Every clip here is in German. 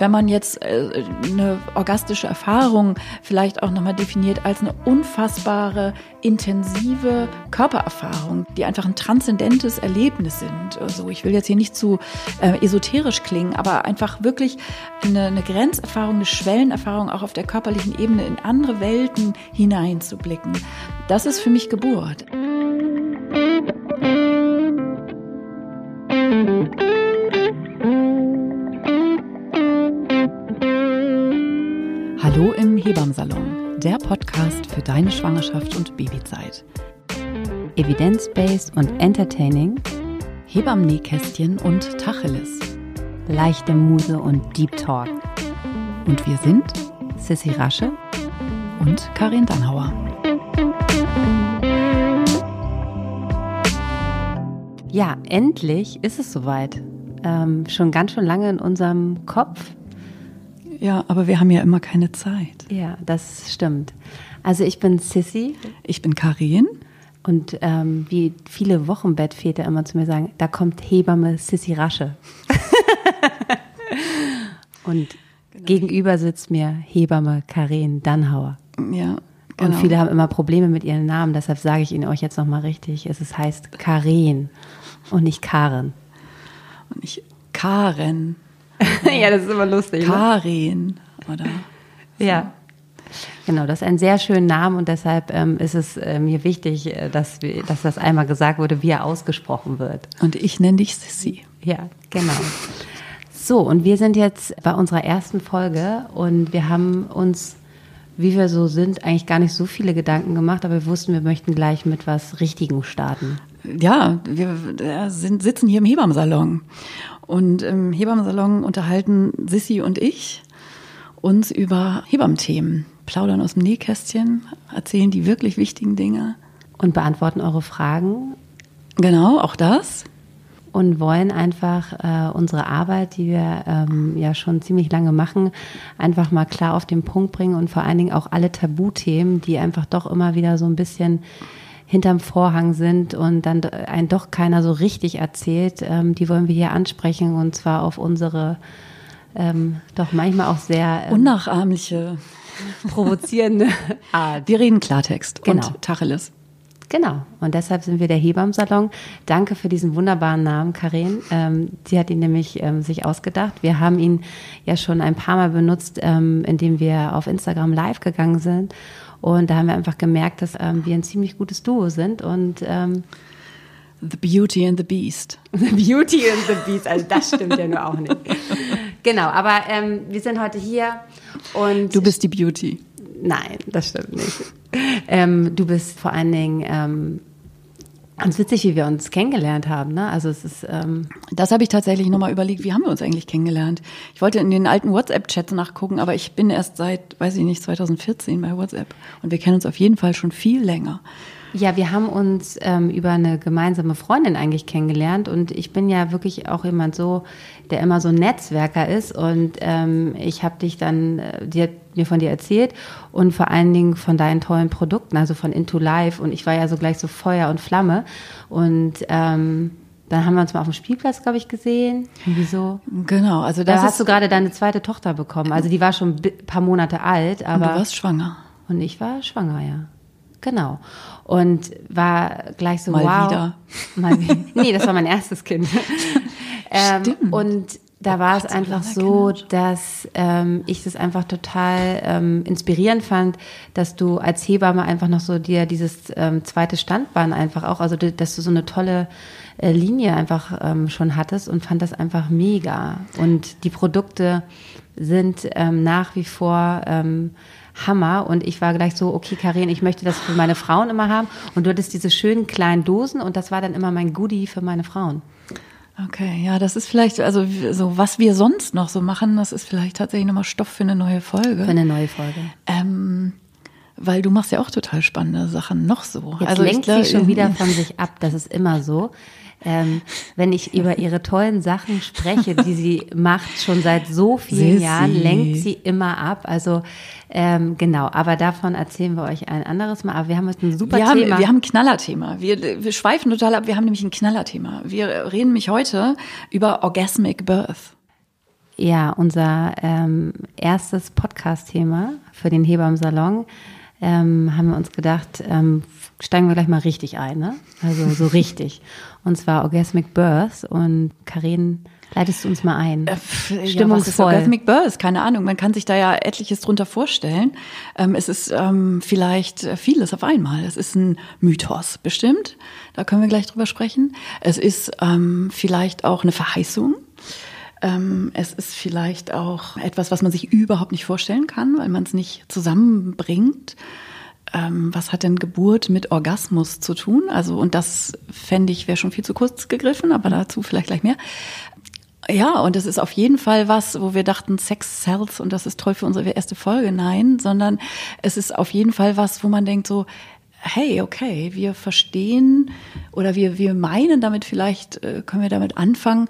wenn man jetzt äh, eine orgastische Erfahrung vielleicht auch nochmal definiert als eine unfassbare, intensive Körpererfahrung, die einfach ein transzendentes Erlebnis sind. Also ich will jetzt hier nicht zu äh, esoterisch klingen, aber einfach wirklich eine, eine Grenzerfahrung, eine Schwellenerfahrung auch auf der körperlichen Ebene in andere Welten hineinzublicken. Das ist für mich Geburt. Hebammsalon, der Podcast für deine Schwangerschaft und Babyzeit. Evidence-based und entertaining, Hebammen-Nähkästchen und Tacheles. leichte Muse und Deep Talk. Und wir sind Sissy Rasche, und Karin Dannhauer. ja, endlich ist es soweit. Ähm, schon ganz schön lange in unserem Kopf. Ja, aber wir haben ja immer keine Zeit. Ja, das stimmt. Also ich bin Sissy Ich bin Karin. und ähm, wie viele Wochenbettväter immer zu mir sagen, da kommt Hebamme Sissy Rasche. und gegenüber sitzt mir Hebamme Karin Dannhauer. Ja, Und genau. viele haben immer Probleme mit ihren Namen, deshalb sage ich Ihnen euch jetzt nochmal richtig. Es ist, heißt Karin und nicht Karen. Und ich Karen, ja, das ist immer lustig. Karin oder Ja. Genau, das ist ein sehr schöner Name und deshalb ähm, ist es äh, mir wichtig, äh, dass, wir, dass das einmal gesagt wurde, wie er ausgesprochen wird. und ich nenne dich Sissy. Ja, genau. So, und wir sind jetzt bei unserer ersten Folge und wir haben uns, wie wir so sind, eigentlich gar nicht so viele Gedanken gemacht, aber wir wussten, wir möchten gleich mit was Richtigem starten. Ja, wir äh, sind, sitzen hier im Hebammsalon. Und im Hebammsalon unterhalten Sissy und ich uns über Hebammenthemen, plaudern aus dem Nähkästchen, erzählen die wirklich wichtigen Dinge. Und beantworten eure Fragen Genau, auch das. und wollen einfach äh, unsere Arbeit, die wir ähm, ja schon ziemlich lange machen, einfach mal klar auf den Punkt bringen und vor allen Dingen auch alle Tabuthemen, die einfach doch immer wieder so ein bisschen hinterm Vorhang sind und dann ein doch keiner so richtig erzählt, ähm, die wollen wir hier ansprechen und zwar auf unsere ähm, doch manchmal auch sehr ähm, Unnachahmliche. provozierende Art. Wir reden Klartext Genau. und Tacheles. Genau. Und deshalb sind wir der Hebammsalon. Danke für diesen wunderbaren Namen, Karin. Ähm, sie hat ihn nämlich ähm, sich ausgedacht. Wir haben ihn ja schon ein paar Mal benutzt, ähm, indem wir auf Instagram live gegangen sind. Und da haben wir einfach gemerkt, dass ähm, wir ein ziemlich gutes Duo sind. Und ähm, The Beauty and the Beast. The Beauty and the Beast, also das stimmt ja nur auch nicht. Genau, aber ähm, wir sind heute hier und Du bist die Beauty. Nein, das stimmt nicht. Ähm, du bist vor allen Dingen ähm, ganz witzig, wie wir uns kennengelernt haben. Ne? Also es ist ähm, Das habe ich tatsächlich nochmal überlegt, wie haben wir uns eigentlich kennengelernt? Ich wollte in den alten WhatsApp-Chats nachgucken, aber ich bin erst seit, weiß ich nicht, 2014 bei WhatsApp. Und wir kennen uns auf jeden Fall schon viel länger. ja, wir haben uns ähm, über eine gemeinsame Freundin eigentlich kennengelernt und ich bin ja wirklich auch jemand so, der immer so ein Netzwerker ist und ähm, ich habe dich dann, äh, die hat mir von dir erzählt und vor allen Dingen von deinen tollen Produkten, also von Into Life und ich war ja so gleich so Feuer und Flamme und ähm, dann haben wir uns mal auf dem Spielplatz, glaube ich, gesehen. Irgendwie so. Genau, also Da das hast du gerade deine zweite Tochter bekommen. Also die war schon ein paar Monate alt, und aber du warst schwanger. und ich war schwanger, ja. Genau. Und war gleich so, Mal wow. wieder. Mal wieder. Nee, das war mein erstes Kind. ähm, und da war es einfach so, dass ähm, ich das einfach total ähm, inspirierend fand, dass du als Hebamme einfach noch so dir dieses ähm, zweite Standbein einfach auch, also dass du so eine tolle äh, Linie einfach ähm, schon hattest und fand das einfach mega. Und die Produkte sind ähm, nach wie vor ähm, Hammer und ich war gleich so, okay, Karin, ich möchte das für meine Frauen immer haben und du hattest diese schönen kleinen Dosen und das war dann immer mein Goodie für meine Frauen. Okay, ja, das ist vielleicht, also so was wir sonst noch so machen, das ist vielleicht tatsächlich nochmal Stoff für eine neue Folge. Für eine neue Folge. Ähm, weil du machst ja auch total spannende Sachen noch so. Jetzt also lenkt glaub, sie schon wieder von sich ab. Das ist immer so. Ähm, wenn ich über ihre tollen Sachen spreche, die sie macht, schon seit so vielen Sissi. Jahren, lenkt sie immer ab. Also ähm, genau, aber davon erzählen wir euch ein anderes Mal. Aber wir haben heute ein super wir haben, Thema. wir haben ein Knallerthema. Wir, wir schweifen total ab. Wir haben nämlich ein Knallerthema. Wir reden nämlich heute über Orgasmic Birth. Ja, unser ähm, erstes Podcast-Thema für den Hebammen-Salon ähm, haben wir uns gedacht, ähm, steigen wir gleich mal richtig ein, ne? Also so richtig. Und zwar Orgasmic Birth und Karin Leitest du uns mal ein? Äh, Stimmungsvoll. Ja, Orgasmic Birth, keine Ahnung. Man kann sich da ja etliches drunter vorstellen. Ähm, es ist ähm, vielleicht vieles auf einmal. Es ist ein Mythos, bestimmt. Da können wir gleich drüber sprechen. Es ist ähm, vielleicht auch eine Verheißung. Ähm, es ist vielleicht auch etwas, was man sich überhaupt nicht vorstellen kann, weil man es nicht zusammenbringt. Ähm, was hat denn Geburt mit Orgasmus zu tun? Also, und das fände ich, wäre schon viel zu kurz gegriffen, aber dazu vielleicht gleich mehr. Ja, und es ist auf jeden Fall was, wo wir dachten, Sex sells und das ist toll für unsere erste Folge. Nein, sondern es ist auf jeden Fall was, wo man denkt so, hey, okay, wir verstehen oder wir, wir meinen damit vielleicht, äh, können wir damit anfangen,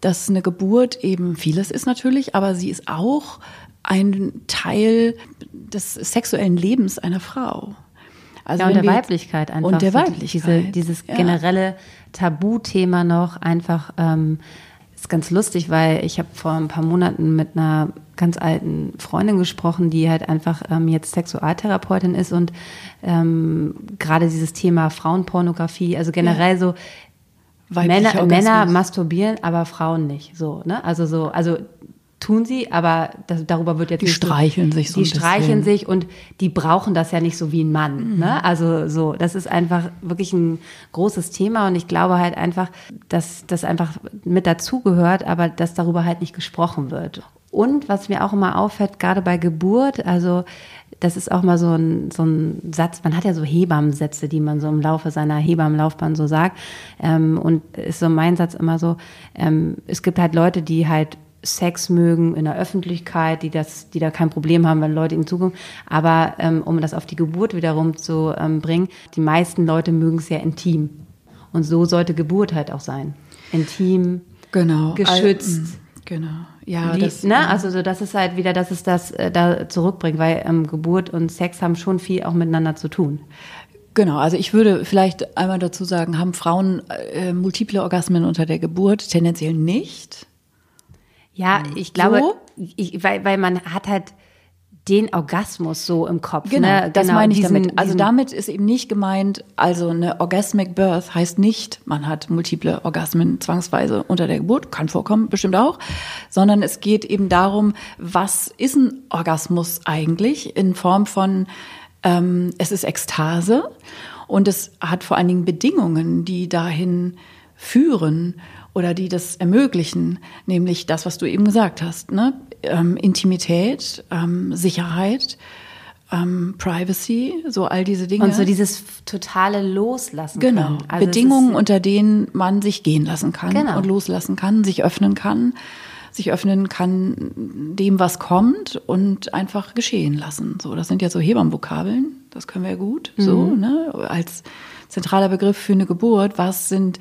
dass eine Geburt eben vieles ist natürlich, aber sie ist auch ein Teil des sexuellen Lebens einer Frau. Also ja, und der Weiblichkeit einfach. Und der Weiblichkeit. Diese, dieses generelle Tabuthema noch einfach ähm, ist ganz lustig, weil ich habe vor ein paar Monaten mit einer ganz alten Freundin gesprochen, die halt einfach ähm, jetzt Sexualtherapeutin ist und ähm, gerade dieses Thema Frauenpornografie, also generell ja. so Männer, Männer masturbieren, aber Frauen nicht. So, ne? Also so, also tun sie, aber das, darüber wird jetzt die nicht streicheln so, sich so die streicheln sich und die brauchen das ja nicht so wie ein Mann. Mhm. Ne? Also so, das ist einfach wirklich ein großes Thema und ich glaube halt einfach, dass das einfach mit dazugehört, aber dass darüber halt nicht gesprochen wird. Und was mir auch immer auffällt, gerade bei Geburt, also das ist auch mal so ein, so ein Satz, man hat ja so Hebammensätze, die man so im Laufe seiner Hebammenlaufbahn so sagt. Ähm, und ist so mein Satz immer so, ähm, es gibt halt Leute, die halt Sex mögen in der Öffentlichkeit, die das, die da kein Problem haben, wenn Leute ihnen zukommen. Aber ähm, um das auf die Geburt wiederum zu ähm, bringen, die meisten Leute mögen es ja intim. Und so sollte Geburt halt auch sein. Intim, genau. geschützt. Al genau. Ja, die, das, ne? Also so, das ist halt wieder, dass es das äh, da zurückbringt, weil ähm, Geburt und Sex haben schon viel auch miteinander zu tun. Genau, also ich würde vielleicht einmal dazu sagen, haben Frauen äh, multiple Orgasmen unter der Geburt? Tendenziell nicht. Ja, mhm. ich glaube, so? ich, weil, weil man hat halt den Orgasmus so im Kopf. Genau, ne? das genau, meine ich diesen, damit. Also damit ist eben nicht gemeint, also eine Orgasmic Birth heißt nicht, man hat multiple Orgasmen zwangsweise unter der Geburt, kann vorkommen, bestimmt auch, sondern es geht eben darum, was ist ein Orgasmus eigentlich in Form von, ähm, es ist Ekstase und es hat vor allen Dingen Bedingungen, die dahin führen oder die das ermöglichen, nämlich das, was du eben gesagt hast, ne? Ähm, Intimität, ähm, Sicherheit, ähm, Privacy, so all diese Dinge. Und so dieses totale Loslassen. Genau. Also Bedingungen, unter denen man sich gehen lassen kann genau. und loslassen kann, sich öffnen kann, sich öffnen kann dem, was kommt und einfach geschehen lassen. So, das sind ja so Hebammenvokabeln, das können wir ja gut, mhm. so, ne? Als zentraler Begriff für eine Geburt, was sind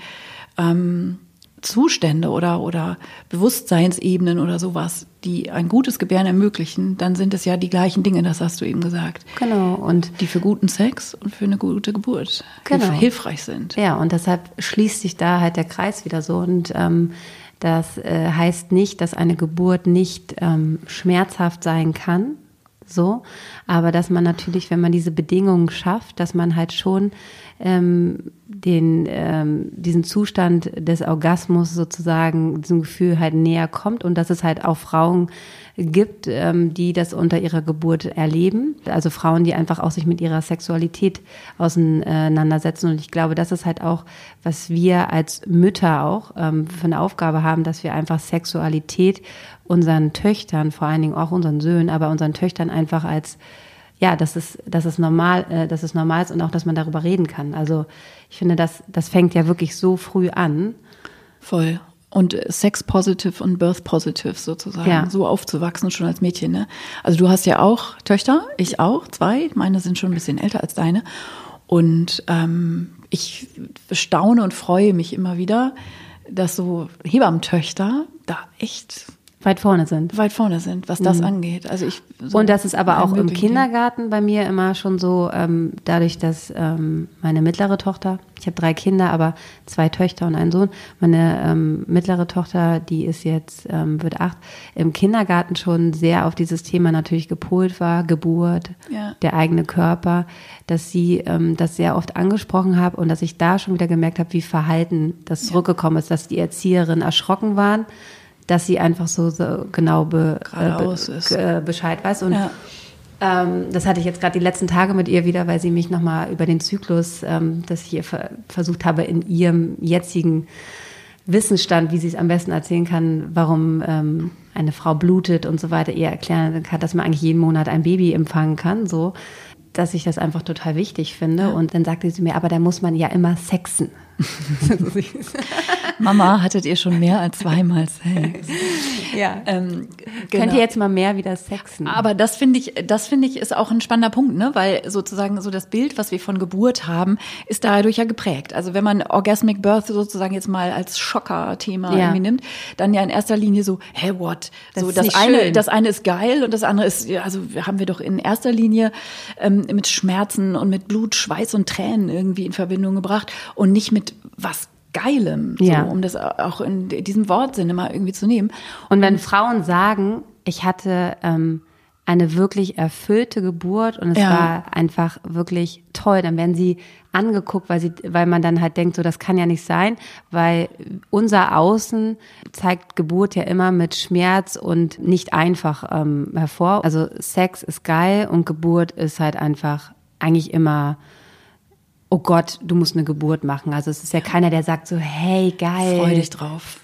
ähm, Zustände oder, oder Bewusstseinsebenen oder sowas, die ein gutes Gebären ermöglichen, dann sind es ja die gleichen Dinge, das hast du eben gesagt. Genau. Und die für guten Sex und für eine gute Geburt genau. hilfreich sind. Ja, und deshalb schließt sich da halt der Kreis wieder so. Und ähm, das äh, heißt nicht, dass eine Geburt nicht ähm, schmerzhaft sein kann. So, aber dass man natürlich, wenn man diese Bedingungen schafft, dass man halt schon ähm, den, ähm, diesen Zustand des Orgasmus sozusagen, diesem Gefühl halt näher kommt und dass es halt auch Frauen gibt, ähm, die das unter ihrer Geburt erleben. Also Frauen, die einfach auch sich mit ihrer Sexualität auseinandersetzen. Und ich glaube, das ist halt auch, was wir als Mütter auch ähm, für eine Aufgabe haben, dass wir einfach Sexualität unseren Töchtern, vor allen Dingen auch unseren Söhnen, aber unseren Töchtern einfach als ja, dass es, dass es normal, äh, dass es normal ist und auch, dass man darüber reden kann. Also ich finde, das, das fängt ja wirklich so früh an. Voll. Und Sex Positive und Birth Positive sozusagen, ja. so aufzuwachsen schon als Mädchen. Ne? Also du hast ja auch Töchter, ich auch, zwei. Meine sind schon ein bisschen älter als deine. Und ähm, ich staune und freue mich immer wieder, dass so Hebammentöchter da echt weit vorne sind. Weit vorne sind, was das mhm. angeht. Also ich so und das ist aber auch im Kindergarten bei mir immer schon so, ähm, dadurch, dass ähm, meine mittlere Tochter, ich habe drei Kinder, aber zwei Töchter und einen Sohn. Meine ähm, mittlere Tochter, die ist jetzt ähm, wird acht, im Kindergarten schon sehr auf dieses Thema natürlich gepolt war, Geburt, ja. der eigene Körper, dass sie ähm, das sehr oft angesprochen habe und dass ich da schon wieder gemerkt habe, wie verhalten das zurückgekommen ist, dass die Erzieherinnen erschrocken waren dass sie einfach so, so genau be, äh, be, Bescheid weiß. Und ja. ähm, das hatte ich jetzt gerade die letzten Tage mit ihr wieder, weil sie mich nochmal über den Zyklus, ähm, dass ich ihr ver versucht habe, in ihrem jetzigen Wissensstand, wie sie es am besten erzählen kann, warum ähm, eine Frau blutet und so weiter, ihr erklären kann, dass man eigentlich jeden Monat ein Baby empfangen kann, so dass ich das einfach total wichtig finde. Ja. Und dann sagte sie mir, aber da muss man ja immer sexen. Mama, hattet ihr schon mehr als zweimal Sex? Ja. Ähm, genau. Könnt ihr jetzt mal mehr wieder sexen? Aber das finde ich, das finde ich ist auch ein spannender Punkt, ne? Weil sozusagen so das Bild, was wir von Geburt haben, ist dadurch ja geprägt. Also wenn man Orgasmic Birth sozusagen jetzt mal als Schocker-Thema ja. irgendwie nimmt, dann ja in erster Linie so, hey, what? Das so das eine, schön. das eine ist geil und das andere ist, also haben wir doch in erster Linie ähm, mit Schmerzen und mit Blut, Schweiß und Tränen irgendwie in Verbindung gebracht und nicht mit was Geilem, ja. so, um das auch in diesem Wortsinne mal irgendwie zu nehmen. Und wenn Frauen sagen, ich hatte ähm, eine wirklich erfüllte Geburt und es ja. war einfach wirklich toll, dann werden sie angeguckt, weil sie, weil man dann halt denkt, so das kann ja nicht sein, weil unser Außen zeigt Geburt ja immer mit Schmerz und nicht einfach ähm, hervor. Also Sex ist geil und Geburt ist halt einfach eigentlich immer oh Gott, du musst eine Geburt machen. Also es ist ja keiner, der sagt so, hey, geil. Freu dich drauf.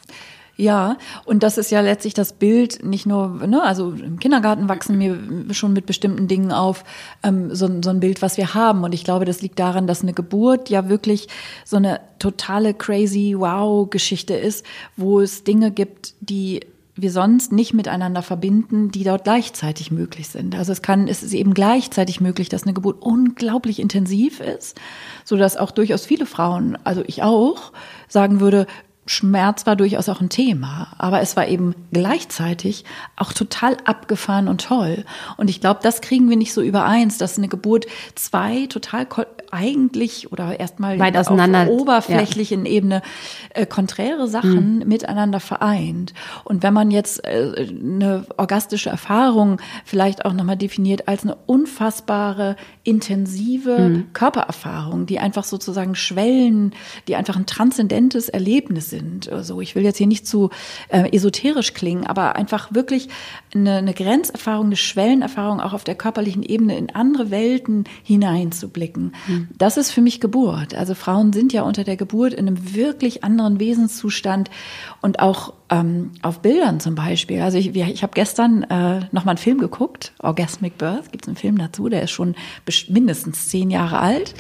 Ja, und das ist ja letztlich das Bild, nicht nur, ne, also im Kindergarten wachsen wir schon mit bestimmten Dingen auf, ähm, so, so ein Bild, was wir haben. Und ich glaube, das liegt daran, dass eine Geburt ja wirklich so eine totale crazy Wow-Geschichte ist, wo es Dinge gibt, die wir sonst nicht miteinander verbinden, die dort gleichzeitig möglich sind. Also es kann, es ist eben gleichzeitig möglich, dass eine Geburt unglaublich intensiv ist, so dass auch durchaus viele Frauen, also ich auch, sagen würde, Schmerz war durchaus auch ein Thema, aber es war eben gleichzeitig auch total abgefahren und toll. Und ich glaube, das kriegen wir nicht so übereins, dass eine Geburt zwei total eigentlich oder erstmal weit auf oberflächlichen ja. Ebene äh, konträre Sachen mhm. miteinander vereint. Und wenn man jetzt äh, eine orgastische Erfahrung vielleicht auch nochmal definiert als eine unfassbare, intensive mhm. Körpererfahrung, die einfach sozusagen Schwellen, die einfach ein transzendentes Erlebnis sind. Also ich will jetzt hier nicht zu äh, esoterisch klingen, aber einfach wirklich eine, eine Grenzerfahrung, eine Schwellenerfahrung auch auf der körperlichen Ebene in andere Welten hineinzublicken. Mhm. Das ist für mich Geburt. Also Frauen sind ja unter der Geburt in einem wirklich anderen Wesenszustand und auch ähm, auf Bildern zum Beispiel. Also ich, ich habe gestern äh, noch mal einen Film geguckt, Orgasmic Birth, gibt es einen Film dazu, der ist schon mindestens zehn Jahre alt.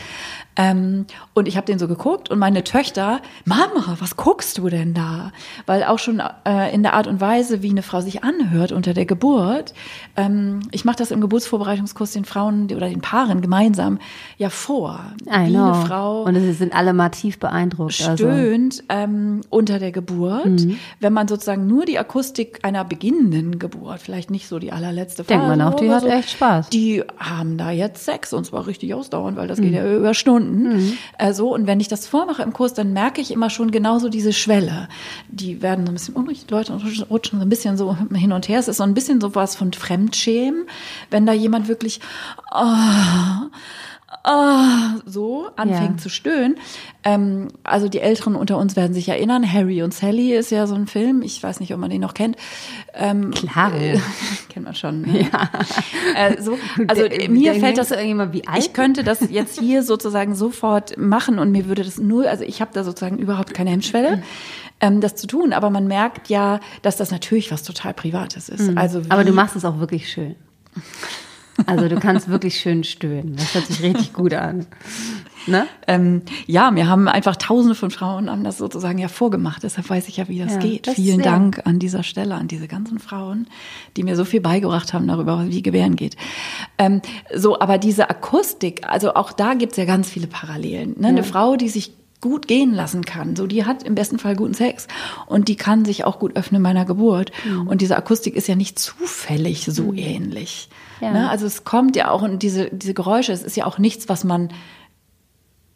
Ähm, und ich habe den so geguckt und meine Töchter, Mama, was guckst du denn da? Weil auch schon äh, in der Art und Weise, wie eine Frau sich anhört unter der Geburt, ähm, ich mache das im Geburtsvorbereitungskurs den Frauen oder den Paaren gemeinsam ja vor, I wie know. eine Frau und es sind alle mal tief beeindruckt, also. stöhnt also. ähm, unter der Geburt, mhm. wenn man sozusagen nur die Akustik einer beginnenden Geburt, vielleicht nicht so die allerletzte Phase, denkt man auch, die hat so, echt Spaß. Die haben da jetzt Sex und zwar richtig ausdauernd, weil das mhm. geht ja über Stunden Stunden. Mhm. Äh, so, und wenn ich das vormache im Kurs, dann merke ich immer schon genauso diese Schwelle. Die werden so ein bisschen unruhig, die Leute rutschen so ein bisschen so hin und her. Es ist so ein bisschen so was von Fremdschämen, wenn da jemand wirklich oh, oh, so anfängt ja. zu stöhnen. Ähm, also die Älteren unter uns werden sich erinnern, Harry und Sally ist ja so ein Film, ich weiß nicht, ob man den noch kennt. Ähm, Klar. Äh, kennt man schon. Ne? Ja. Äh, so, also der, mir der fällt das irgendjemand wie alt. Ich könnte das jetzt hier sozusagen sofort machen und mir würde das null, also ich habe da sozusagen überhaupt keine Hemmschwelle. Ähm, das zu tun, aber man merkt ja, dass das natürlich was total Privates ist. Mhm. Also aber du machst es auch wirklich schön. Also du kannst wirklich schön stöhnen. Das hört sich richtig gut an. Ne? Ähm, ja, mir haben einfach tausende von Frauen haben das sozusagen ja vorgemacht. Deshalb weiß ich ja, wie das ja, geht. Das Vielen Dank an dieser Stelle an diese ganzen Frauen, die mir so viel beigebracht haben darüber, wie Gebären geht. Ähm, so, aber diese Akustik, also auch da gibt's ja ganz viele Parallelen. Ne? Ja. Eine Frau, die sich gut gehen lassen kann. So, die hat im besten Fall guten Sex und die kann sich auch gut öffnen meiner Geburt. Mhm. Und diese Akustik ist ja nicht zufällig so mhm. ähnlich. Ja. Ne? Also es kommt ja auch und diese, diese Geräusche, es ist ja auch nichts, was man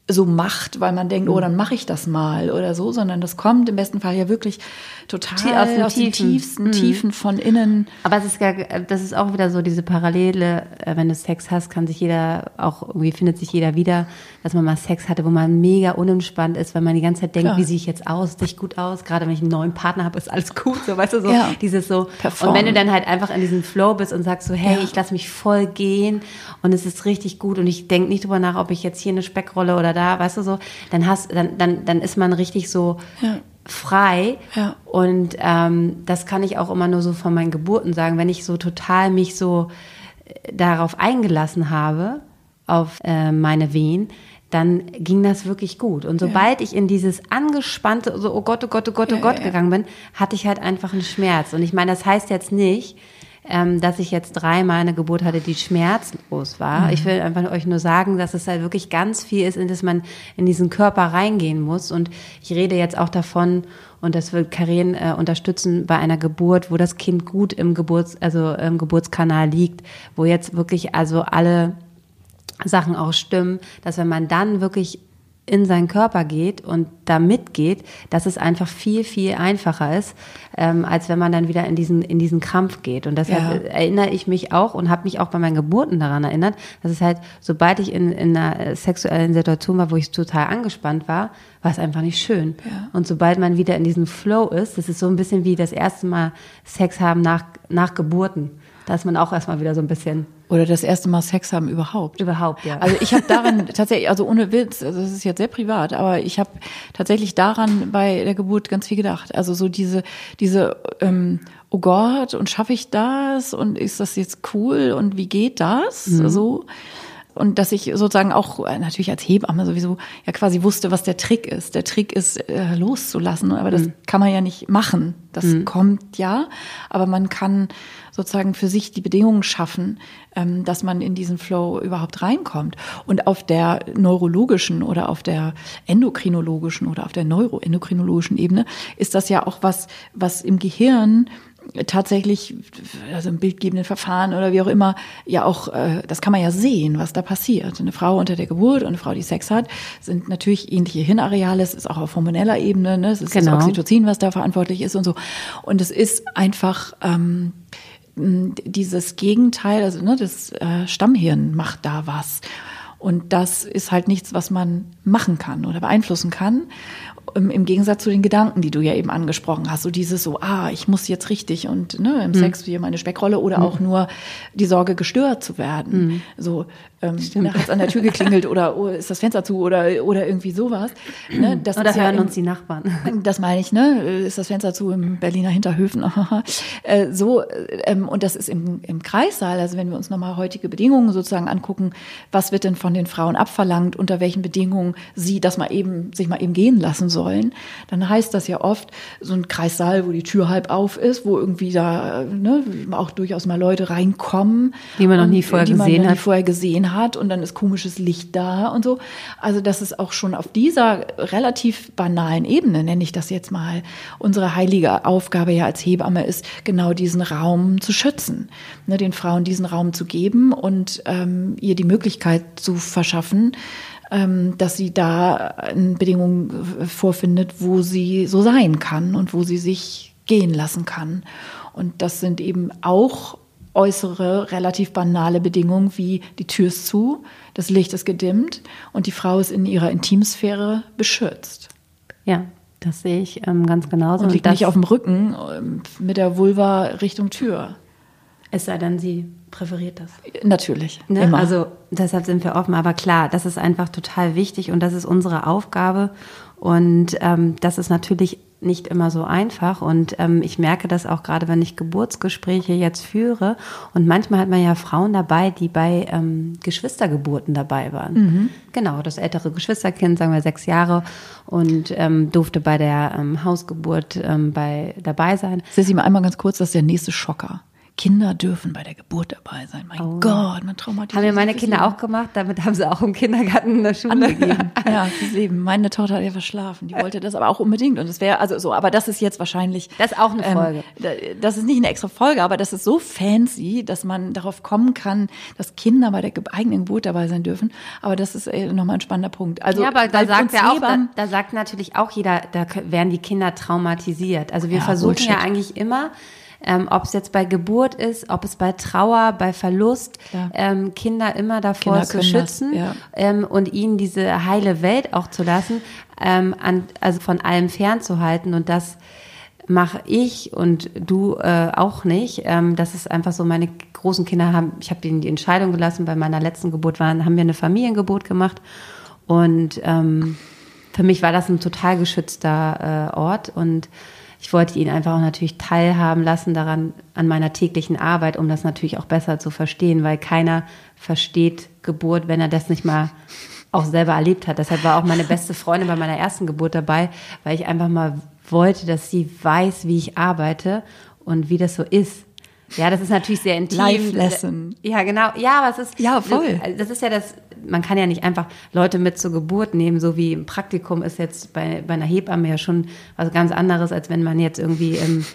so macht, weil man denkt, oh, dann mache ich das mal oder so, sondern das kommt im besten Fall ja wirklich total aus, den, aus den tiefsten mhm. Tiefen von innen. Aber es ist gar, das ist auch wieder so diese Parallele, äh, wenn du Sex hast, kann sich jeder auch irgendwie findet sich jeder wieder, dass man mal Sex hatte, wo man mega unentspannt ist, weil man die ganze Zeit denkt, Klar. wie sehe ich jetzt aus, sehe ich gut aus, gerade wenn ich einen neuen Partner habe, ist alles gut, so weißt du so ja. dieses so. Perform. Und wenn du dann halt einfach in diesem Flow bist und sagst so, hey, ja. ich lasse mich voll gehen und es ist richtig gut und ich denke nicht drüber nach, ob ich jetzt hier eine Speckrolle oder da, weißt du so, dann hast, dann, dann, dann ist man richtig so ja. frei. Ja. Und ähm, das kann ich auch immer nur so von meinen Geburten sagen, wenn ich so total mich so äh, darauf eingelassen habe, auf äh, meine Wehen, dann ging das wirklich gut. Und sobald ja. ich in dieses angespannte, so, oh Gott, oh Gott, oh Gott, oh ja, Gott ja, gegangen bin, hatte ich halt einfach einen Schmerz. Und ich meine, das heißt jetzt nicht, ähm, dass ich jetzt dreimal eine Geburt hatte, die schmerzlos war. Mhm. Ich will einfach euch nur sagen, dass es halt wirklich ganz viel ist, in das man in diesen Körper reingehen muss. Und ich rede jetzt auch davon, und das wird Karin äh, unterstützen bei einer Geburt, wo das Kind gut im Geburts, also im Geburtskanal liegt, wo jetzt wirklich also alle Sachen auch stimmen, dass wenn man dann wirklich in seinen Körper geht und da mitgeht, dass es einfach viel, viel einfacher ist, ähm, als wenn man dann wieder in diesen, in diesen Krampf geht. Und deshalb ja. erinnere ich mich auch und habe mich auch bei meinen Geburten daran erinnert, dass es halt, sobald ich in, in einer sexuellen Situation war, wo ich total angespannt war, war es einfach nicht schön. Ja. Und sobald man wieder in diesem Flow ist, das ist so ein bisschen wie das erste Mal Sex haben nach, nach Geburten. Da ist man auch erstmal wieder so ein bisschen oder das erste Mal Sex haben überhaupt. Überhaupt, ja. Also ich habe daran tatsächlich, also ohne Witz, also das ist jetzt sehr privat, aber ich habe tatsächlich daran bei der Geburt ganz viel gedacht. Also so diese, diese, ähm, oh Gott, und schaffe ich das? Und ist das jetzt cool? Und wie geht das? Mhm. So und dass ich sozusagen auch natürlich als Hebamme sowieso ja quasi wusste, was der Trick ist. Der Trick ist äh, loszulassen, aber das mhm. kann man ja nicht machen. Das mhm. kommt ja, aber man kann sozusagen für sich die Bedingungen schaffen, ähm, dass man in diesen Flow überhaupt reinkommt. Und auf der neurologischen oder auf der endokrinologischen oder auf der neuroendokrinologischen Ebene ist das ja auch was, was im Gehirn tatsächlich, also im bildgebenden Verfahren oder wie auch immer, ja auch, äh, das kann man ja sehen, was da passiert. Eine Frau unter der Geburt und eine Frau, die Sex hat, sind natürlich ähnliche Hirnareale. Es ist auch auf hormoneller Ebene, ne? es ist genau. das Oxytocin, was da verantwortlich ist und so. Und es ist einfach ähm, dieses Gegenteil, also ne, das äh, Stammhirn macht da was. Und das ist halt nichts, was man machen kann oder beeinflussen kann im Gegensatz zu den Gedanken, die du ja eben angesprochen hast, so dieses so, ah, ich muss jetzt richtig und ne, im mhm. Sex wie meine Speckrolle oder mhm. auch nur die Sorge gestört zu werden. Mhm. So, ähm, nachts an der Tür geklingelt oder oh, ist das Fenster zu oder oder irgendwie sowas. Ne, das oder hören ja uns die Nachbarn. Das meine ich, ne? Ist das Fenster zu im Berliner Hinterhöfen? äh, so ähm, und das ist im, im Kreissaal. Also wenn wir uns nochmal heutige Bedingungen sozusagen angucken, was wird denn von den Frauen abverlangt, unter welchen Bedingungen sie das mal eben sich mal eben gehen lassen sollen, dann heißt das ja oft so ein Kreissaal, wo die Tür halb auf ist, wo irgendwie da ne, auch durchaus mal Leute reinkommen, die man noch nie vorher gesehen hat, nie vorher gesehen hat und dann ist komisches Licht da und so. Also das ist auch schon auf dieser relativ banalen Ebene, nenne ich das jetzt mal, unsere heilige Aufgabe ja als Hebamme ist, genau diesen Raum zu schützen, ne, den Frauen diesen Raum zu geben und ähm, ihr die Möglichkeit zu verschaffen, ähm, dass sie da Bedingungen vorfindet, wo sie so sein kann und wo sie sich gehen lassen kann. Und das sind eben auch äußere, relativ banale Bedingungen wie die Tür ist zu, das Licht ist gedimmt und die Frau ist in ihrer Intimsphäre beschützt. Ja, das sehe ich ähm, ganz genauso. Und liegt und nicht auf dem Rücken ähm, mit der Vulva Richtung Tür. Es sei denn, sie präferiert das. Natürlich. Ne? Immer. Also deshalb sind wir offen. Aber klar, das ist einfach total wichtig und das ist unsere Aufgabe. Und ähm, das ist natürlich nicht immer so einfach. Und ähm, ich merke das auch gerade, wenn ich Geburtsgespräche jetzt führe. Und manchmal hat man ja Frauen dabei, die bei ähm, Geschwistergeburten dabei waren. Mhm. Genau, das ältere Geschwisterkind, sagen wir sechs Jahre, und ähm, durfte bei der ähm, Hausgeburt ähm, bei dabei sein. Sissy, mal einmal ganz kurz, das ist der nächste Schocker. Kinder dürfen bei der Geburt dabei sein. Mein oh. Gott, man traumatisiert. Haben ja meine Kinder Leben. auch gemacht, damit haben sie auch im Kindergarten in der Schule angegeben. ja, das Leben. Meine Tochter hat ja verschlafen, die wollte das aber auch unbedingt und es wäre also so, aber das ist jetzt wahrscheinlich Das ist auch eine ähm, Folge. Ähm, das ist nicht eine extra Folge, aber das ist so fancy, dass man darauf kommen kann, dass Kinder bei der eigenen Geburt dabei sein dürfen, aber das ist äh, nochmal ein spannender Punkt. Also Ja, aber da sagt ja auch da, da, sagt natürlich auch jeder, da werden die Kinder traumatisiert. Also wir ja, versuchen Bullshit. ja eigentlich immer ähm, ob es jetzt bei Geburt ist, ob es bei Trauer, bei Verlust, ähm, Kinder immer davor Kinder zu schützen das, ja. ähm, und ihnen diese heile Welt auch zu lassen, ähm, an, also von allem fernzuhalten und das mache ich und du äh, auch nicht. Ähm, das ist einfach so, meine großen Kinder haben, ich habe ihnen die Entscheidung gelassen, bei meiner letzten Geburt waren, haben wir eine Familiengeburt gemacht und ähm, für mich war das ein total geschützter äh, Ort und ich wollte ihn einfach auch natürlich teilhaben lassen daran, an meiner täglichen Arbeit, um das natürlich auch besser zu verstehen, weil keiner versteht Geburt, wenn er das nicht mal auch selber erlebt hat. Deshalb war auch meine beste Freundin bei meiner ersten Geburt dabei, weil ich einfach mal wollte, dass sie weiß, wie ich arbeite und wie das so ist. Ja, das ist natürlich sehr intim. Life Lesson. Ja, genau. Ja, aber es ist. Ja, voll. Das, das ist ja das, man kann ja nicht einfach Leute mit zur Geburt nehmen, so wie im Praktikum ist jetzt bei, bei einer Hebamme ja schon was ganz anderes, als wenn man jetzt irgendwie im,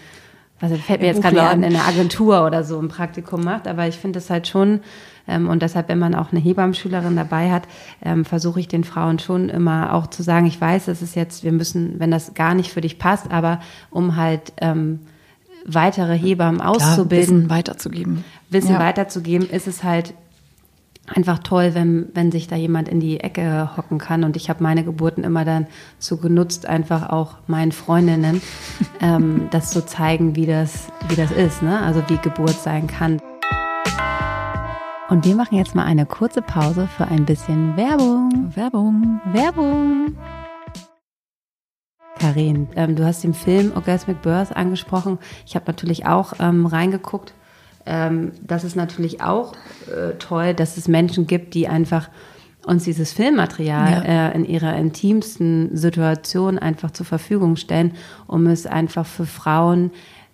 was fällt mir jetzt gerade an, in einer Agentur oder so ein Praktikum macht. Aber ich finde es halt schon, ähm, und deshalb, wenn man auch eine Hebammenschülerin dabei hat, ähm, versuche ich den Frauen schon immer auch zu sagen, ich weiß, es ist jetzt, wir müssen, wenn das gar nicht für dich passt, aber um halt ähm, weitere Hebammen auszubilden, Wissen weiterzugeben. Wissen ja. weiterzugeben, ist es halt einfach toll, wenn, wenn sich da jemand in die Ecke hocken kann. Und ich habe meine Geburten immer dann so genutzt, einfach auch meinen Freundinnen ähm, das zu zeigen, wie das, wie das ist, ne? also wie Geburt sein kann. Und wir machen jetzt mal eine kurze Pause für ein bisschen Werbung. Werbung. Werbung. Karin, ähm, du hast den Film Orgasmic Birth angesprochen. Ich habe natürlich auch ähm, reingeguckt. Ähm, das ist natürlich auch äh, toll, dass es Menschen gibt, die einfach uns dieses Filmmaterial ja. äh, in ihrer intimsten Situation einfach zur Verfügung stellen, um es einfach für Frauen,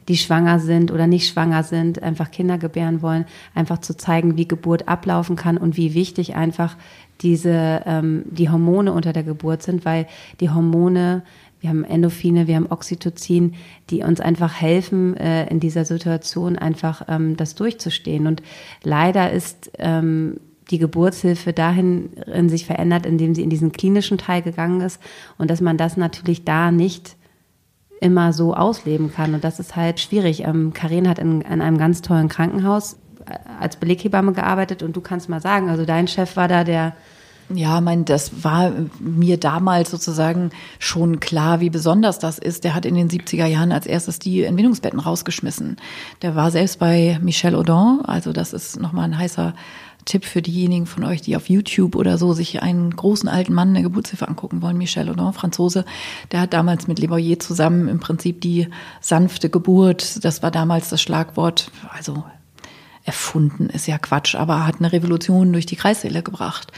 die schwanger sind oder nicht schwanger sind, einfach Kinder gebären wollen, einfach zu zeigen, wie Geburt ablaufen kann und wie wichtig einfach diese ähm, die Hormone unter der Geburt sind, weil die Hormone wir haben Endorphine, wir haben Oxytocin, die uns einfach helfen, äh, in dieser Situation einfach ähm, das durchzustehen. Und leider ist ähm, die Geburtshilfe dahin in sich verändert, indem sie in diesen klinischen Teil gegangen ist und dass man das natürlich da nicht immer so ausleben kann. Und das ist halt schwierig. Ähm, Karin hat in, in einem ganz tollen Krankenhaus äh, als Beleghebamme gearbeitet und du kannst mal sagen, also dein Chef war da der ja, mein, das war mir damals sozusagen schon klar, wie besonders das ist. Der hat in den 70er Jahren als erstes die Entbindungsbetten rausgeschmissen. Der war selbst bei Michel Audin, also das ist nochmal ein heißer Tipp für diejenigen von euch, die auf YouTube oder so sich einen großen alten Mann in der Geburtshilfe angucken wollen. Michel Audin, Franzose, der hat damals mit Le Boyer zusammen im Prinzip die sanfte Geburt, das war damals das Schlagwort, also erfunden ist ja Quatsch, aber hat eine Revolution durch die Kreissäle gebracht.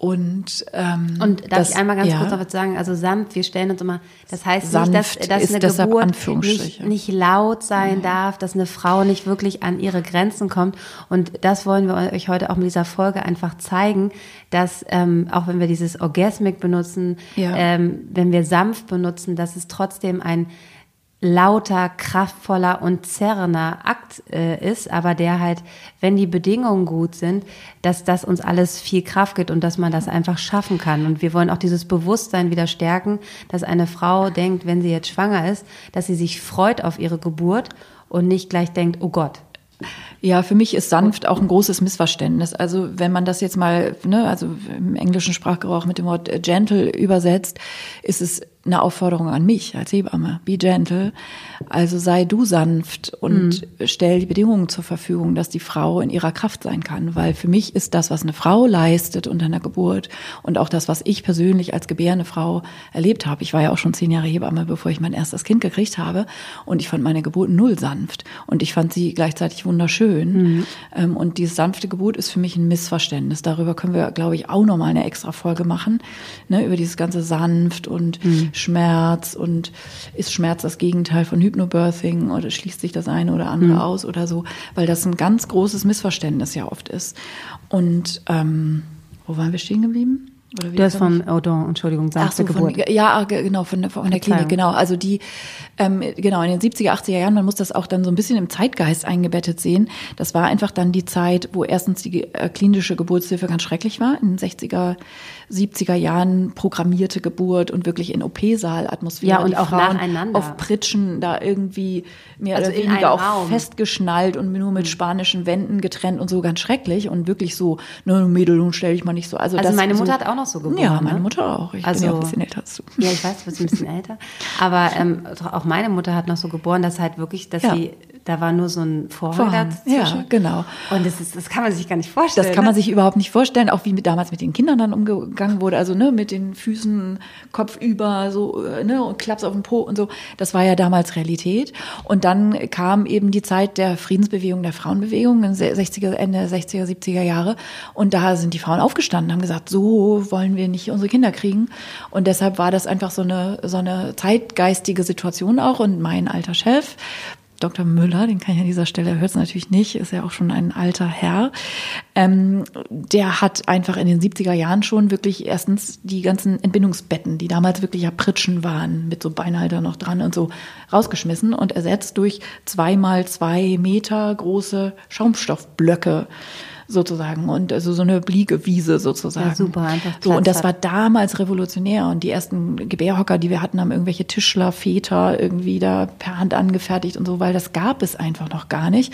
Und, ähm, und darf das, ich einmal ganz ja. kurz noch was sagen? Also sanft, wir stellen uns immer, das heißt sanft nicht, dass, dass eine Geburt nicht, nicht laut sein ja. darf, dass eine Frau nicht wirklich an ihre Grenzen kommt. Und das wollen wir euch heute auch mit dieser Folge einfach zeigen, dass ähm, auch wenn wir dieses Orgasmic benutzen, ja. ähm, wenn wir sanft benutzen, dass es trotzdem ein lauter, kraftvoller und zerrender Akt äh, ist, aber der halt, wenn die Bedingungen gut sind, dass das uns alles viel Kraft gibt und dass man das einfach schaffen kann. Und wir wollen auch dieses Bewusstsein wieder stärken, dass eine Frau denkt, wenn sie jetzt schwanger ist, dass sie sich freut auf ihre Geburt und nicht gleich denkt, oh Gott, ja, für mich ist sanft auch ein großes Missverständnis. Also wenn man das jetzt mal, ne, also im englischen Sprachgebrauch mit dem Wort gentle übersetzt, ist es eine Aufforderung an mich als Hebamme. Be gentle. Also sei du sanft und mhm. stell die Bedingungen zur Verfügung, dass die Frau in ihrer Kraft sein kann. Weil für mich ist das, was eine Frau leistet unter einer Geburt und auch das, was ich persönlich als gebärende Frau erlebt habe. Ich war ja auch schon zehn Jahre Hebamme, bevor ich mein erstes Kind gekriegt habe. Und ich fand meine Geburt null sanft. Und ich fand sie gleichzeitig wunderschön. Mhm. Ähm, und diese sanfte Geburt ist für mich ein Missverständnis. Darüber können wir, glaube ich, auch nochmal eine extra Folge machen. Ne, über dieses ganze sanft und mhm Schmerz und ist Schmerz das Gegenteil von Hypnobirthing oder schließt sich das eine oder andere mhm. aus oder so, weil das ein ganz großes Missverständnis ja oft ist. Und ähm, wo waren wir stehen geblieben? Oder wie du hast von Odon, Entschuldigung, Ach so, Geburt. Von, ja, genau, von, von der Klinik, genau. Also die, ähm, genau, in den 70er, 80er Jahren, man muss das auch dann so ein bisschen im Zeitgeist eingebettet sehen. Das war einfach dann die Zeit, wo erstens die äh, klinische Geburtshilfe ganz schrecklich war, in den 60er, 70er Jahren programmierte Geburt und wirklich in OP-Saal-Atmosphäre. Ja, und auch Frauen nacheinander. Auf Pritschen da irgendwie mehr also oder weniger auch Raum. festgeschnallt und nur mit hm. spanischen Wänden getrennt und so ganz schrecklich und wirklich so, ne, Mädel, nun stell dich mal nicht so. Also, also meine Mutter so, hat auch noch so geboren. Ja, meine ne? Mutter auch. Ich also, bin ja auch ein bisschen älter als du. Ja, ich weiß, du bist ein bisschen älter. Aber ähm, auch meine Mutter hat noch so geboren, dass halt wirklich, dass ja. sie da war nur so ein Vorhang, Vorhang dazwischen. Ja, genau. Und das, ist, das kann man sich gar nicht vorstellen. Das kann man ne? sich überhaupt nicht vorstellen, auch wie mit, damals mit den Kindern dann umgegangen wurde, also ne, mit den Füßen Kopf über, so, äh, ne, und Klaps auf dem Po und so. Das war ja damals Realität. Und dann kam eben die Zeit der Friedensbewegung, der Frauenbewegung, in 60er, Ende 60er, 70er Jahre. Und da sind die Frauen aufgestanden, haben gesagt, so wollen wir nicht unsere Kinder kriegen. Und deshalb war das einfach so eine, so eine zeitgeistige Situation auch. Und mein alter Chef Dr. Müller, den kann ich an dieser Stelle, er hört es natürlich nicht, ist ja auch schon ein alter Herr, ähm, der hat einfach in den 70er Jahren schon wirklich erstens die ganzen Entbindungsbetten, die damals wirklich ja Pritschen waren, mit so Beinhalter noch dran und so, rausgeschmissen und ersetzt durch zweimal zwei Meter große Schaumstoffblöcke sozusagen und also so eine Bliegewiese sozusagen. Ja, super, einfach so und das war damals revolutionär und die ersten Gebärhocker, die wir hatten, haben irgendwelche Tischler, Väter irgendwie da per Hand angefertigt und so, weil das gab es einfach noch gar nicht.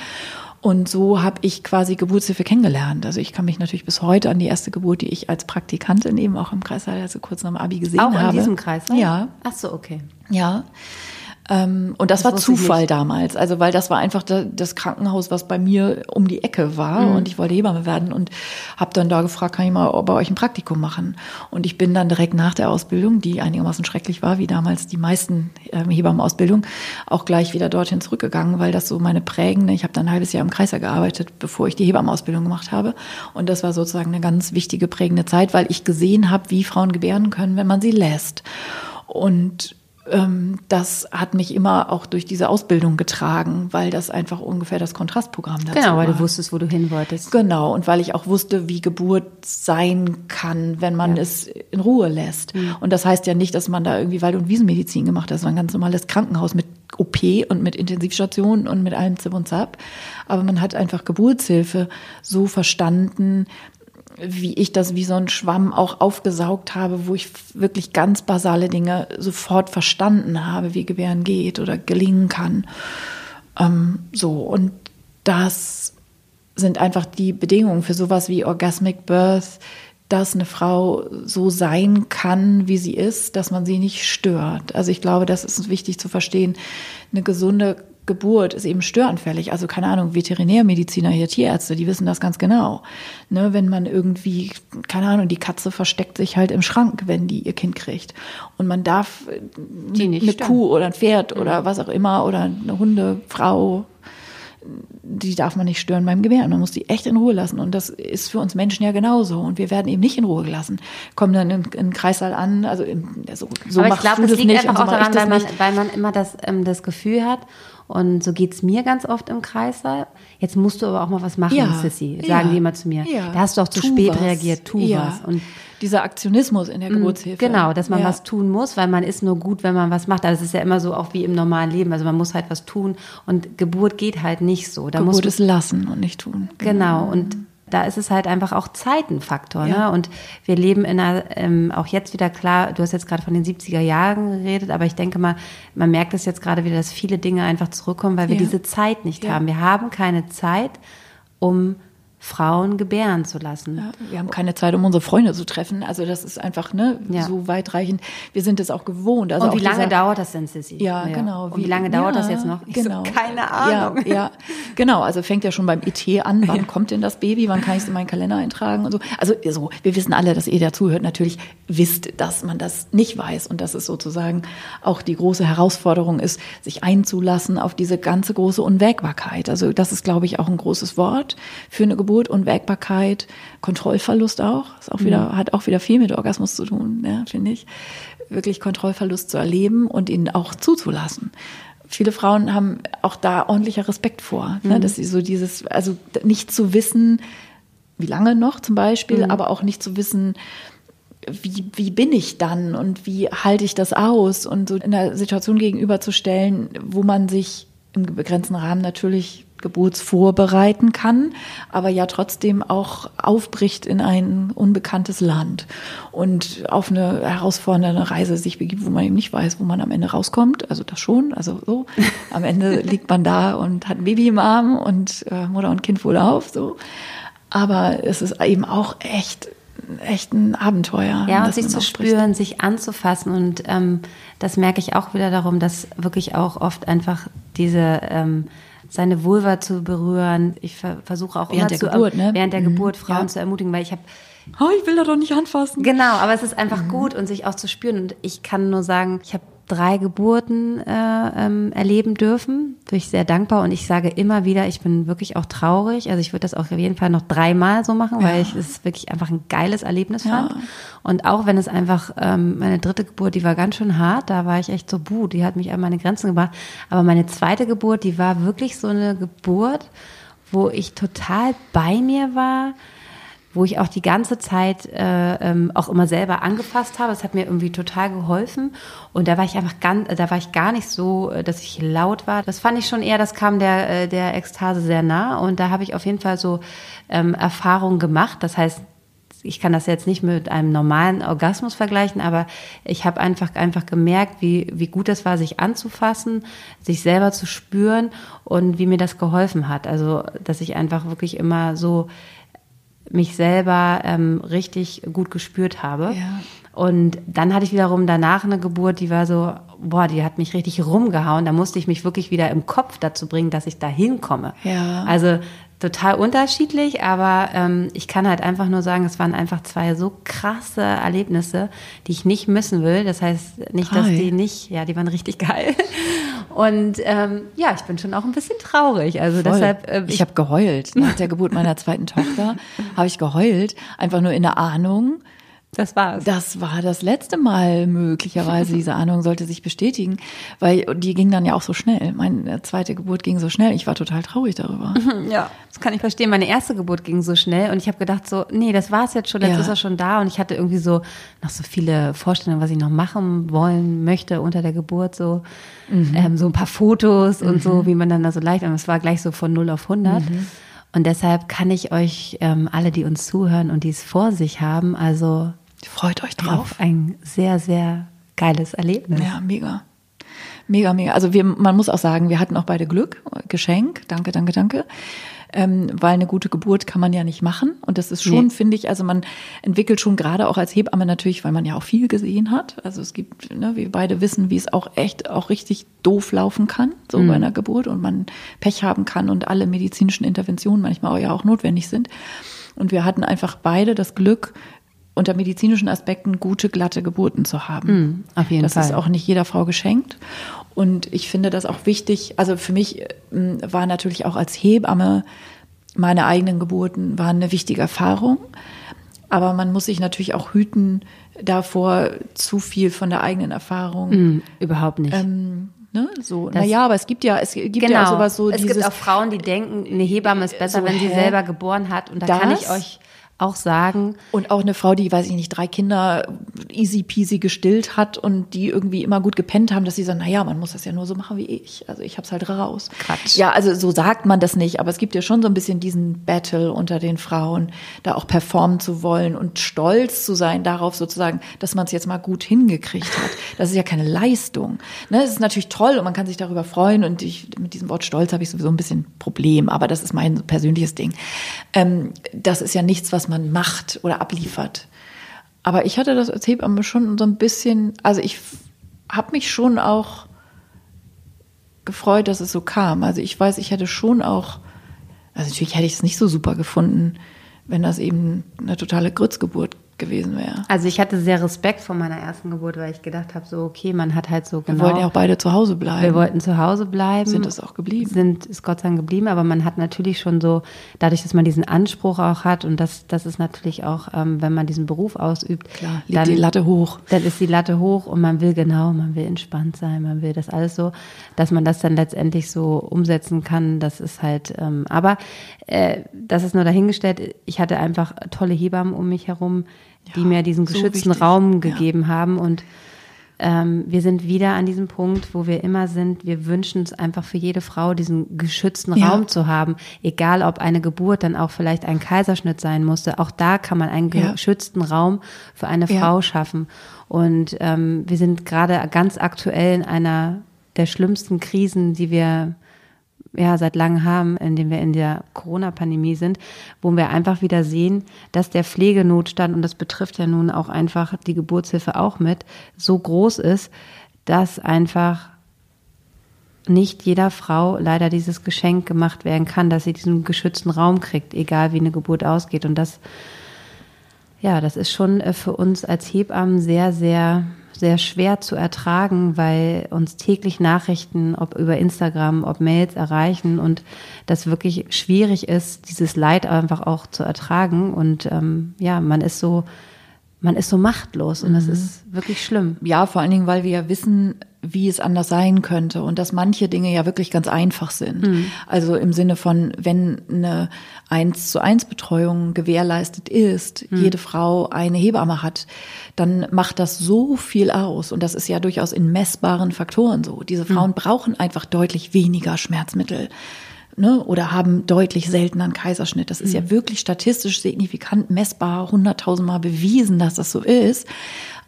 Und so habe ich quasi Geburtshilfe kennengelernt. Also ich kann mich natürlich bis heute an die erste Geburt, die ich als Praktikantin eben auch im Kreissaal, also kurz nach dem Abi gesehen habe. Auch in diesem Kreissaal? Ja. Ach so, okay. Ja. Ähm, und das, das war Zufall damals, also weil das war einfach das Krankenhaus, was bei mir um die Ecke war mhm. und ich wollte Hebamme werden und habe dann da gefragt, kann ich mal bei euch ein Praktikum machen? Und ich bin dann direkt nach der Ausbildung, die einigermaßen schrecklich war, wie damals die meisten ähm, Hebammenausbildung, auch gleich wieder dorthin zurückgegangen, weil das so meine prägende, ich habe dann ein halbes Jahr im Kreiser gearbeitet, bevor ich die Hebammenausbildung gemacht habe und das war sozusagen eine ganz wichtige prägende Zeit, weil ich gesehen habe, wie Frauen gebären können, wenn man sie lässt. Und das hat mich immer auch durch diese Ausbildung getragen, weil das einfach ungefähr das Kontrastprogramm dazu Genau, weil war. du wusstest, wo du hin wolltest. Genau, und weil ich auch wusste, wie Geburt sein kann, wenn man ja. es in Ruhe lässt. Mhm. Und das heißt ja nicht, dass man da irgendwie Wald- und Wiesenmedizin gemacht hat. Das war ein ganz normales Krankenhaus mit OP und mit Intensivstationen und mit allem Zip und Zap. Aber man hat einfach Geburtshilfe so verstanden, wie ich das wie so ein Schwamm auch aufgesaugt habe, wo ich wirklich ganz basale Dinge sofort verstanden habe, wie Gebären geht oder gelingen kann. Ähm, so, und das sind einfach die Bedingungen für sowas wie Orgasmic Birth, dass eine Frau so sein kann, wie sie ist, dass man sie nicht stört. Also ich glaube, das ist wichtig zu verstehen. Eine gesunde Geburt ist eben störanfällig. Also keine Ahnung, Veterinärmediziner, hier Tierärzte, die wissen das ganz genau. Ne, wenn man irgendwie, keine Ahnung, die Katze versteckt sich halt im Schrank, wenn die ihr Kind kriegt. Und man darf die nicht eine stören. Kuh oder ein Pferd mhm. oder was auch immer oder eine Hundefrau, die darf man nicht stören beim Gebären. Man muss die echt in Ruhe lassen. Und das ist für uns Menschen ja genauso. Und wir werden eben nicht in Ruhe gelassen. Kommen dann in, in Kreissaal an, also in, so, so Aber ich glaube, das liegt nicht, einfach auch daran, weil man, weil man immer das, ähm, das Gefühl hat, und so geht's mir ganz oft im Kreißsaal. Jetzt musst du aber auch mal was machen, ja, Sissy, sagen ja, die immer zu mir. Ja. Da hast du auch zu spät was. reagiert, tu was. Und dieser Aktionismus in der mm, Geburtshilfe. Genau, dass man was tun muss, weil man ist nur gut, wenn man was macht. Also es ist ja immer so auch wie im normalen Leben. Also man muss halt was tun und Geburt geht halt nicht so. Da Geburt ist lassen und nicht tun. Genau, genau. und da ist es halt einfach auch Zeitenfaktor. Ne? Ja. Ne? Und wir leben in einer, ähm, auch jetzt wieder klar, du hast jetzt gerade von den 70er Jahren geredet, aber ich denke mal, man merkt es jetzt gerade wieder, dass viele Dinge einfach zurückkommen, weil wir ja. diese Zeit nicht ja. haben. Wir haben keine Zeit, um Frauen gebären zu lassen. Ja, wir haben keine Zeit, um unsere Freunde zu treffen. Also das ist einfach ne, ja. so weitreichend. Wir sind es auch gewohnt. Also Und wie lange dieser, dauert das denn, Sissy? Ja, ja. genau. Und wie, wie lange dauert das jetzt noch? Ich genau. So, keine Ahnung. Ja, ja, genau. Also fängt ja schon beim ET an. Wann kommt denn das Baby? Wann kann ich es in meinen Kalender eintragen und so? Also so, wir wissen alle, dass ihr dazuhört, natürlich wisst, dass man das nicht weiß und dass es sozusagen auch die große Herausforderung ist, sich einzulassen auf diese ganze große Unwägbarkeit. Also das ist, glaube ich, auch ein großes Wort für eine Geburt, Unwägbarkeit, Kontrollverlust auch, ist auch wieder, mhm. hat auch wieder viel mit Orgasmus zu tun, ja, finde ich. Wirklich Kontrollverlust zu erleben und ihn auch zuzulassen viele Frauen haben auch da ordentlicher Respekt vor, ne? mhm. ne, dass sie so dieses, also nicht zu wissen, wie lange noch zum Beispiel, mhm. aber auch nicht zu wissen, wie, wie bin ich dann und wie halte ich das aus und so in der Situation gegenüberzustellen, wo man sich im begrenzten Rahmen natürlich geburtsvorbereiten kann, aber ja trotzdem auch aufbricht in ein unbekanntes Land und auf eine herausfordernde Reise sich begibt, wo man eben nicht weiß, wo man am Ende rauskommt. Also das schon, also so. Am Ende liegt man da und hat ein Baby im Arm und äh, Mutter und Kind wohl auf, so. Aber es ist eben auch echt echt ein Abenteuer. Ja, und sich zu spüren, sich anzufassen. Und ähm, das merke ich auch wieder darum, dass wirklich auch oft einfach diese ähm, seine Vulva zu berühren. Ich ver versuche auch während der zu, Geburt, ne? während der mhm. Geburt Frauen ja. zu ermutigen, weil ich habe oh, ich will da doch nicht anfassen. Genau, aber es ist einfach mhm. gut und sich auch zu spüren. Und ich kann nur sagen, ich habe drei Geburten äh, ähm, erleben dürfen. Bin ich sehr dankbar und ich sage immer wieder, ich bin wirklich auch traurig. Also ich würde das auch auf jeden Fall noch dreimal so machen, ja. weil ich es wirklich einfach ein geiles Erlebnis fand. Ja. Und auch wenn es einfach ähm, meine dritte Geburt, die war ganz schön hart. Da war ich echt so, buh, die hat mich an meine Grenzen gebracht. Aber meine zweite Geburt, die war wirklich so eine Geburt, wo ich total bei mir war wo ich auch die ganze Zeit äh, ähm, auch immer selber angefasst habe. Das hat mir irgendwie total geholfen. Und da war ich einfach ganz, da war ich gar nicht so, äh, dass ich laut war. Das fand ich schon eher, das kam der, äh, der Ekstase sehr nah. Und da habe ich auf jeden Fall so ähm, Erfahrungen gemacht. Das heißt, ich kann das jetzt nicht mit einem normalen Orgasmus vergleichen, aber ich habe einfach einfach gemerkt, wie, wie gut es war, sich anzufassen, sich selber zu spüren und wie mir das geholfen hat. Also, dass ich einfach wirklich immer so mich selber ähm, richtig gut gespürt habe. Ja. Und dann hatte ich wiederum danach eine Geburt, die war so, boah, die hat mich richtig rumgehauen. Da musste ich mich wirklich wieder im Kopf dazu bringen, dass ich da hinkomme. Ja. Also total unterschiedlich, aber ähm, ich kann halt einfach nur sagen, es waren einfach zwei so krasse Erlebnisse, die ich nicht missen will. Das heißt nicht, dass die nicht, ja, die waren richtig geil. Und ähm, ja, ich bin schon auch ein bisschen traurig. Also Voll. deshalb. Äh, ich ich habe geheult nach der Geburt meiner zweiten Tochter. habe ich geheult, einfach nur in der Ahnung, das war's. Das war das letzte Mal möglicherweise. Diese Ahnung sollte sich bestätigen, weil die ging dann ja auch so schnell. Meine zweite Geburt ging so schnell. Ich war total traurig darüber. Ja, das kann ich verstehen. Meine erste Geburt ging so schnell und ich habe gedacht so, nee, das war's jetzt schon. Jetzt ja. ist er schon da und ich hatte irgendwie so noch so viele Vorstellungen, was ich noch machen wollen möchte unter der Geburt so. Mhm. Ähm, so ein paar Fotos mhm. und so, mhm. wie man dann da so leicht, aber es war gleich so von 0 auf 100. Mhm. Und deshalb kann ich euch ähm, alle, die uns zuhören und die es vor sich haben, also Freut euch drauf. Ein sehr, sehr geiles Erlebnis. Ja, mega. Mega, mega. Also wir, man muss auch sagen, wir hatten auch beide Glück. Geschenk. Danke, danke, danke. Ähm, weil eine gute Geburt kann man ja nicht machen. Und das ist schon, nee. finde ich, also man entwickelt schon gerade auch als Hebamme natürlich, weil man ja auch viel gesehen hat. Also es gibt, ne, wir beide wissen, wie es auch echt auch richtig doof laufen kann, so mhm. bei einer Geburt und man Pech haben kann und alle medizinischen Interventionen manchmal auch ja auch notwendig sind. Und wir hatten einfach beide das Glück, unter medizinischen Aspekten gute, glatte Geburten zu haben. Mm, auf jeden das Fall. ist auch nicht jeder Frau geschenkt. Und ich finde das auch wichtig. Also für mich ähm, war natürlich auch als Hebamme meine eigenen Geburten waren eine wichtige Erfahrung. Aber man muss sich natürlich auch hüten davor, zu viel von der eigenen Erfahrung. Mm, überhaupt nicht. Ähm, Ne, so, naja, aber es gibt ja, es gibt genau. ja auch sowas so. Es dieses, gibt auch Frauen, die denken, eine Hebamme ist besser, so, wenn sie hä? selber geboren hat. Und da das? kann ich euch auch sagen. Und auch eine Frau, die, weiß ich nicht, drei Kinder easy peasy gestillt hat und die irgendwie immer gut gepennt haben, dass sie sagen, naja, man muss das ja nur so machen wie ich. Also ich hab's halt raus. Quatsch. Ja, also so sagt man das nicht, aber es gibt ja schon so ein bisschen diesen Battle unter den Frauen, da auch performen zu wollen und stolz zu sein darauf sozusagen, dass man es jetzt mal gut hingekriegt hat. Das ist ja keine Leistung. Ne, es ist natürlich toll und man kann sich darüber freuen und ich, mit diesem Wort Stolz habe ich sowieso ein bisschen Problem, aber das ist mein persönliches Ding. Ähm, das ist ja nichts, was man macht oder abliefert. Aber ich hatte das als Hebamme schon so ein bisschen, also ich habe mich schon auch gefreut, dass es so kam. Also ich weiß, ich hätte schon auch, also natürlich hätte ich es nicht so super gefunden, wenn das eben eine totale Grützgeburt gewesen wäre. Also ich hatte sehr Respekt vor meiner ersten Geburt, weil ich gedacht habe, so okay, man hat halt so genau. Wir wollten ja auch beide zu Hause bleiben. Wir wollten zu Hause bleiben. Sind es auch geblieben. Sind ist Gott sei Dank geblieben, aber man hat natürlich schon so, dadurch, dass man diesen Anspruch auch hat und das, das ist natürlich auch, ähm, wenn man diesen Beruf ausübt, Klar, liegt dann, die Latte hoch. Dann ist die Latte hoch und man will genau, man will entspannt sein, man will das alles so, dass man das dann letztendlich so umsetzen kann. Das ist halt, ähm, aber äh, das ist nur dahingestellt. Ich hatte einfach tolle Hebammen um mich herum die mir diesen geschützten so Raum gegeben ja. haben. Und ähm, wir sind wieder an diesem Punkt, wo wir immer sind. Wir wünschen es einfach für jede Frau, diesen geschützten ja. Raum zu haben. Egal, ob eine Geburt dann auch vielleicht ein Kaiserschnitt sein musste. Auch da kann man einen geschützten Raum für eine Frau schaffen. Und ähm, wir sind gerade ganz aktuell in einer der schlimmsten Krisen, die wir ja seit langem haben, indem wir in der Corona-Pandemie sind, wo wir einfach wieder sehen, dass der Pflegenotstand, und das betrifft ja nun auch einfach die Geburtshilfe auch mit, so groß ist, dass einfach nicht jeder Frau leider dieses Geschenk gemacht werden kann, dass sie diesen geschützten Raum kriegt, egal wie eine Geburt ausgeht. Und das, ja, das ist schon äh, für uns als Hebammen sehr, sehr sehr schwer zu ertragen, weil uns täglich Nachrichten, ob über Instagram, ob Mails erreichen und das wirklich schwierig ist, dieses Leid einfach auch zu ertragen. Und ähm, ja, man ist so, man ist so machtlos und mhm. das ist wirklich schlimm. Ja, vor allen Dingen, weil wir ja wissen, wie es anders sein könnte und dass manche Dinge ja wirklich ganz einfach sind. Mhm. Also im Sinne von, wenn eine eins zu eins Betreuung gewährleistet ist, mhm. jede Frau eine Hebamme hat, dann macht das so viel aus und das ist ja durchaus in messbaren Faktoren so. Diese mhm. Frauen brauchen einfach deutlich weniger Schmerzmittel. Ne, oder haben deutlich seltener einen Kaiserschnitt. Das ist ja mhm. wirklich statistisch signifikant messbar, hunderttausendmal bewiesen, dass das so ist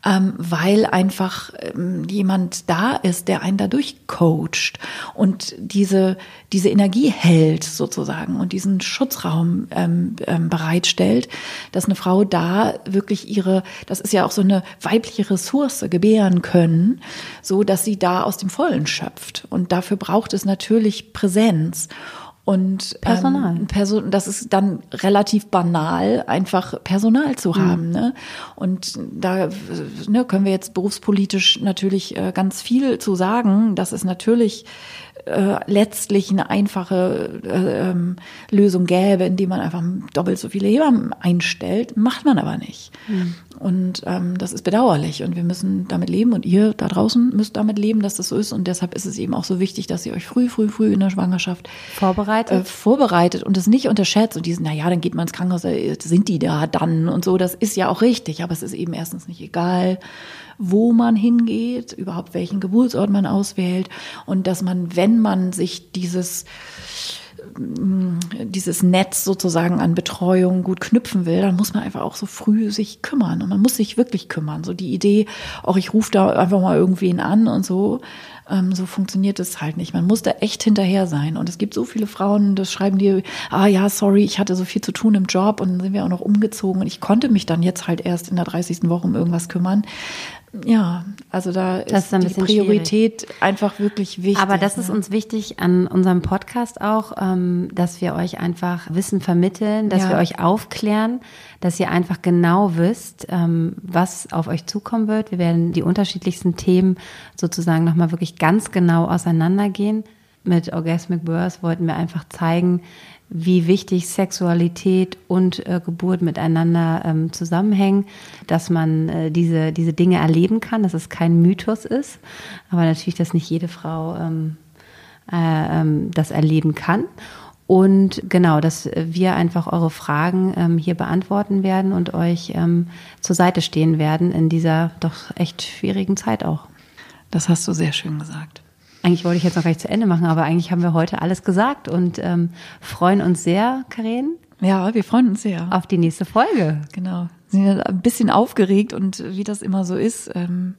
ähm, weil einfach ähm, jemand da ist, der einen dadurch coacht und diese, diese Energie hält sozusagen und diesen Schutzraum ähm, ähm, bereitstellt, dass eine Frau da wirklich ihre, das ist ja auch so eine weibliche Ressource gebären können, so dass sie da aus dem Vollen schöpft. Und dafür braucht es natürlich Präsenz. Und Personal. Ähm, Person, das ist dann relativ banal, einfach Personal zu mhm. haben. Ne? Und da ne, können wir jetzt berufspolitisch natürlich äh, ganz viel zu sagen. Das ist natürlich äh, letztlich eine einfache äh, ähm, Lösung gäbe, indem man einfach doppelt so viele Hebammen einstellt, macht man aber nicht. Mhm. Und ähm, das ist bedauerlich. Und wir müssen damit leben. Und ihr da draußen müsst damit leben, dass das so ist. Und deshalb ist es eben auch so wichtig, dass ihr euch früh, früh, früh in der Schwangerschaft vorbereitet, äh, vorbereitet und es nicht unterschätzt und diesen, na ja, dann geht man ins Krankenhaus, äh, sind die da dann und so, das ist ja auch richtig, aber es ist eben erstens nicht egal wo man hingeht, überhaupt welchen Geburtsort man auswählt. Und dass man, wenn man sich dieses dieses Netz sozusagen an Betreuung gut knüpfen will, dann muss man einfach auch so früh sich kümmern und man muss sich wirklich kümmern. So die Idee, auch ich rufe da einfach mal irgendwen an und so, ähm, so funktioniert es halt nicht. Man muss da echt hinterher sein. Und es gibt so viele Frauen, das schreiben dir, ah ja, sorry, ich hatte so viel zu tun im Job und dann sind wir auch noch umgezogen und ich konnte mich dann jetzt halt erst in der 30. Woche um irgendwas kümmern. Ja, also da ist, ist die Priorität schwierig. einfach wirklich wichtig. Aber das ne? ist uns wichtig an unserem Podcast auch, ähm, dass wir euch einfach Wissen vermitteln, dass ja. wir euch aufklären, dass ihr einfach genau wisst, ähm, was auf euch zukommen wird. Wir werden die unterschiedlichsten Themen sozusagen nochmal wirklich ganz genau auseinandergehen. Mit Orgasmic Birth wollten wir einfach zeigen, wie wichtig Sexualität und äh, Geburt miteinander ähm, zusammenhängen, dass man äh, diese, diese Dinge erleben kann, dass es kein Mythos ist, aber natürlich, dass nicht jede Frau ähm, äh, ähm, das erleben kann. Und genau, dass wir einfach eure Fragen ähm, hier beantworten werden und euch ähm, zur Seite stehen werden in dieser doch echt schwierigen Zeit auch. Das hast du sehr schön gesagt. Eigentlich wollte ich jetzt noch gleich zu Ende machen, aber eigentlich haben wir heute alles gesagt und ähm, freuen uns sehr, Karen. Ja, wir freuen uns sehr. Auf die nächste Folge. Genau. Wir sind ein bisschen aufgeregt und wie das immer so ist. Ähm,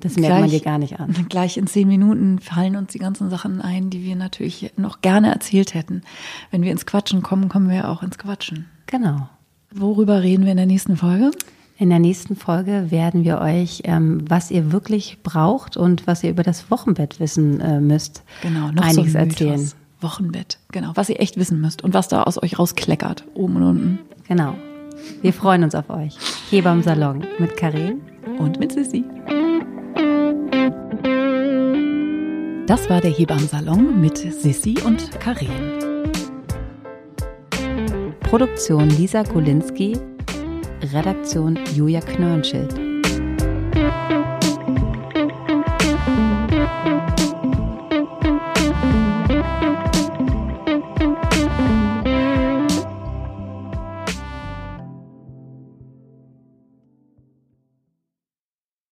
das merkt gleich, man dir gar nicht an. Gleich in zehn Minuten fallen uns die ganzen Sachen ein, die wir natürlich noch gerne erzählt hätten. Wenn wir ins Quatschen kommen, kommen wir auch ins Quatschen. Genau. Worüber reden wir in der nächsten Folge? In der nächsten Folge werden wir euch, ähm, was ihr wirklich braucht und was ihr über das Wochenbett wissen äh, müsst, genau, noch einiges so erzählen. Wochenbett, genau, was ihr echt wissen müsst und was da aus euch rauskleckert, oben und unten. Genau. Wir freuen uns auf euch. Hebammsalon mit Karin und mit Sissi. Das war der Hebammsalon mit Sissi und Karin. Produktion Lisa Golinski, Redaktion Julia Knörnschild.